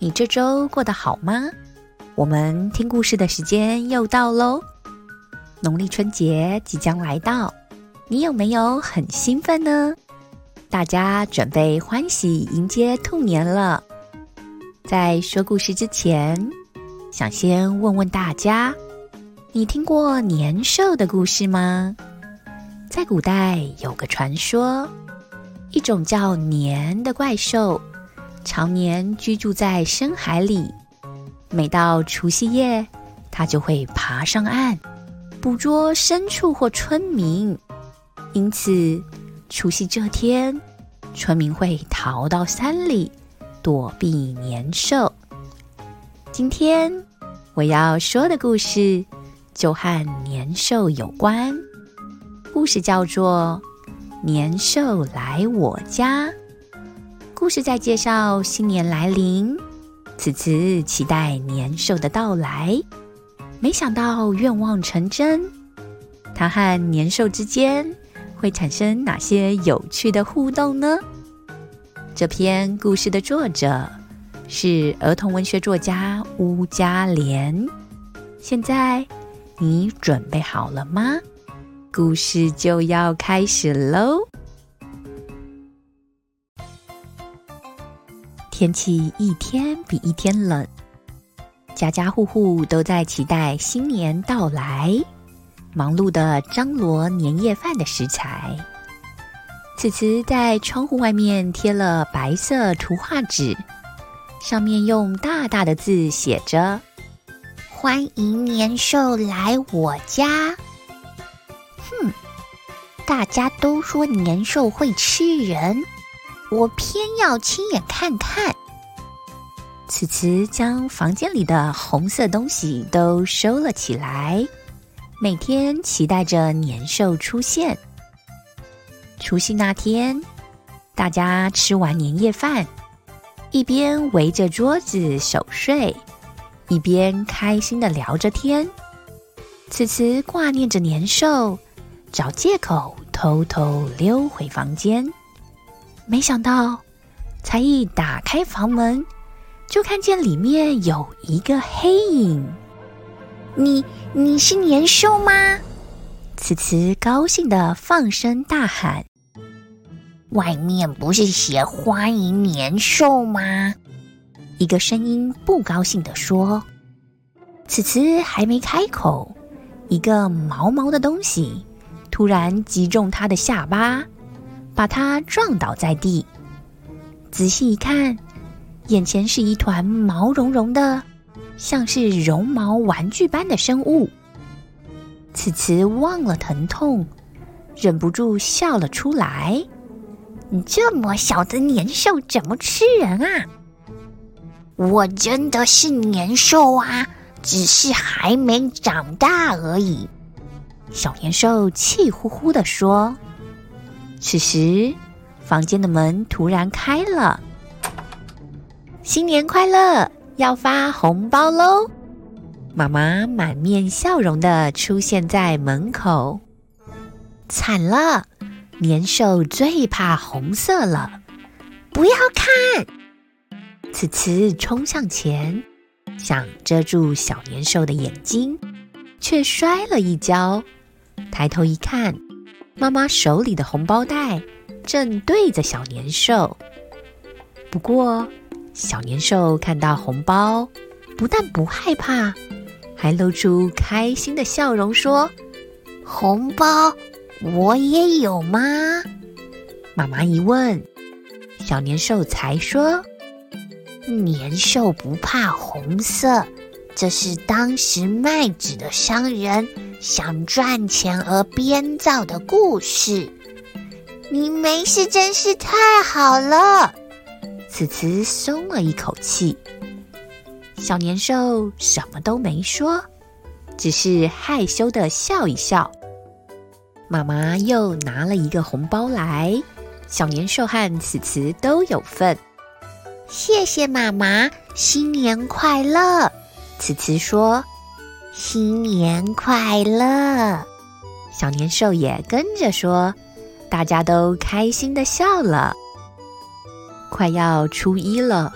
你这周过得好吗？我们听故事的时间又到喽。农历春节即将来到，你有没有很兴奋呢？大家准备欢喜迎接兔年了。在说故事之前，想先问问大家：你听过年兽的故事吗？在古代有个传说，一种叫年的怪兽。常年居住在深海里，每到除夕夜，它就会爬上岸，捕捉牲畜或村民。因此，除夕这天，村民会逃到山里躲避年兽。今天我要说的故事就和年兽有关，故事叫做《年兽来我家》。故事在介绍新年来临，此次期待年兽的到来。没想到愿望成真，它和年兽之间会产生哪些有趣的互动呢？这篇故事的作者是儿童文学作家乌家莲。现在你准备好了吗？故事就要开始喽！天气一天比一天冷，家家户户都在期待新年到来，忙碌的张罗年夜饭的食材。此时在窗户外面贴了白色图画纸，上面用大大的字写着：“欢迎年兽来我家。”哼，大家都说年兽会吃人。我偏要亲眼看看。此慈将房间里的红色东西都收了起来，每天期待着年兽出现。除夕那天，大家吃完年夜饭，一边围着桌子守岁，一边开心的聊着天。此慈挂念着年兽，找借口偷偷溜回房间。没想到，才一打开房门，就看见里面有一个黑影。你你是年兽吗？此慈高兴的放声大喊：“外面不是写欢迎年兽吗？”一个声音不高兴的说：“此慈还没开口，一个毛毛的东西突然击中他的下巴。”把它撞倒在地，仔细一看，眼前是一团毛茸茸的，像是绒毛玩具般的生物。此慈忘了疼痛，忍不住笑了出来。你这么小的年兽怎么吃人啊？我真的是年兽啊，只是还没长大而已。小年兽气呼呼地说。此时，房间的门突然开了。新年快乐！要发红包喽！妈妈满面笑容的出现在门口。惨了，年兽最怕红色了！不要看！此次冲向前，想遮住小年兽的眼睛，却摔了一跤。抬头一看。妈妈手里的红包袋正对着小年兽，不过小年兽看到红包，不但不害怕，还露出开心的笑容，说：“红包我也有吗？”妈妈一问，小年兽才说：“年兽不怕红色，这是当时卖纸的商人。”想赚钱而编造的故事，你没事真是太好了。此慈松了一口气，小年兽什么都没说，只是害羞的笑一笑。妈妈又拿了一个红包来，小年兽和此慈都有份。谢谢妈妈，新年快乐！此慈说：“新年快乐！”小年兽也跟着说，大家都开心的笑了。快要初一了。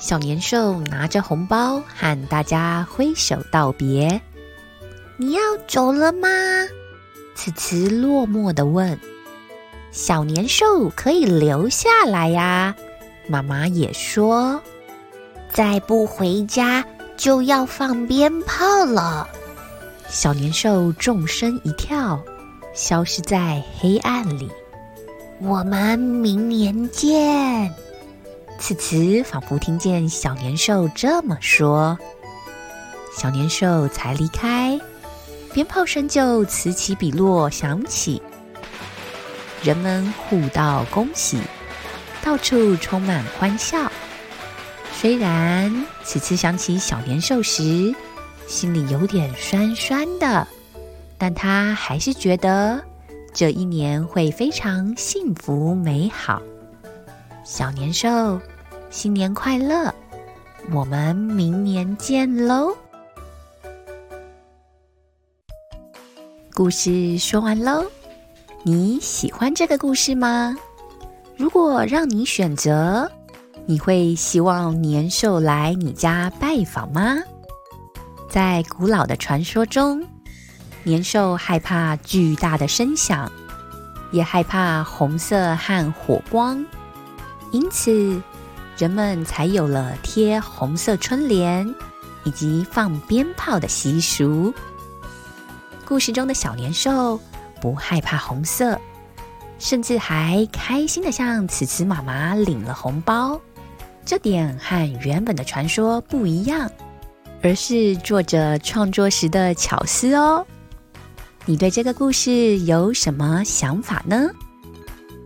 小年兽拿着红包和大家挥手道别。你要走了吗？此慈落寞的问。小年兽可以留下来呀。妈妈也说，再不回家就要放鞭炮了。小年兽纵身一跳，消失在黑暗里。我们明年见。此慈仿佛听见小年兽这么说，小年兽才离开，鞭炮声就此起彼落响起，人们互道恭喜，到处充满欢笑。虽然此次想起小年兽时，心里有点酸酸的，但他还是觉得这一年会非常幸福美好。小年兽，新年快乐！我们明年见喽。故事说完喽，你喜欢这个故事吗？如果让你选择，你会希望年兽来你家拜访吗？在古老的传说中，年兽害怕巨大的声响，也害怕红色和火光。因此，人们才有了贴红色春联以及放鞭炮的习俗。故事中的小年兽不害怕红色，甚至还开心的向慈慈妈妈领了红包。这点和原本的传说不一样，而是作者创作时的巧思哦。你对这个故事有什么想法呢？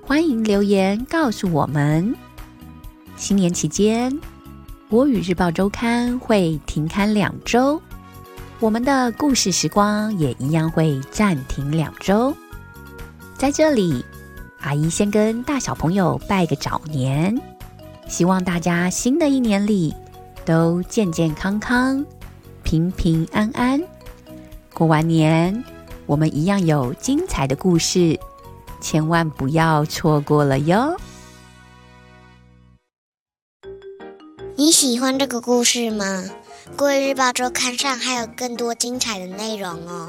欢迎留言告诉我们。新年期间，《国语日报周刊》会停刊两周，我们的故事时光也一样会暂停两周。在这里，阿姨先跟大小朋友拜个早年，希望大家新的一年里都健健康康、平平安安。过完年，我们一样有精彩的故事。千万不要错过了哟！你喜欢这个故事吗？国语日报周刊上还有更多精彩的内容哦。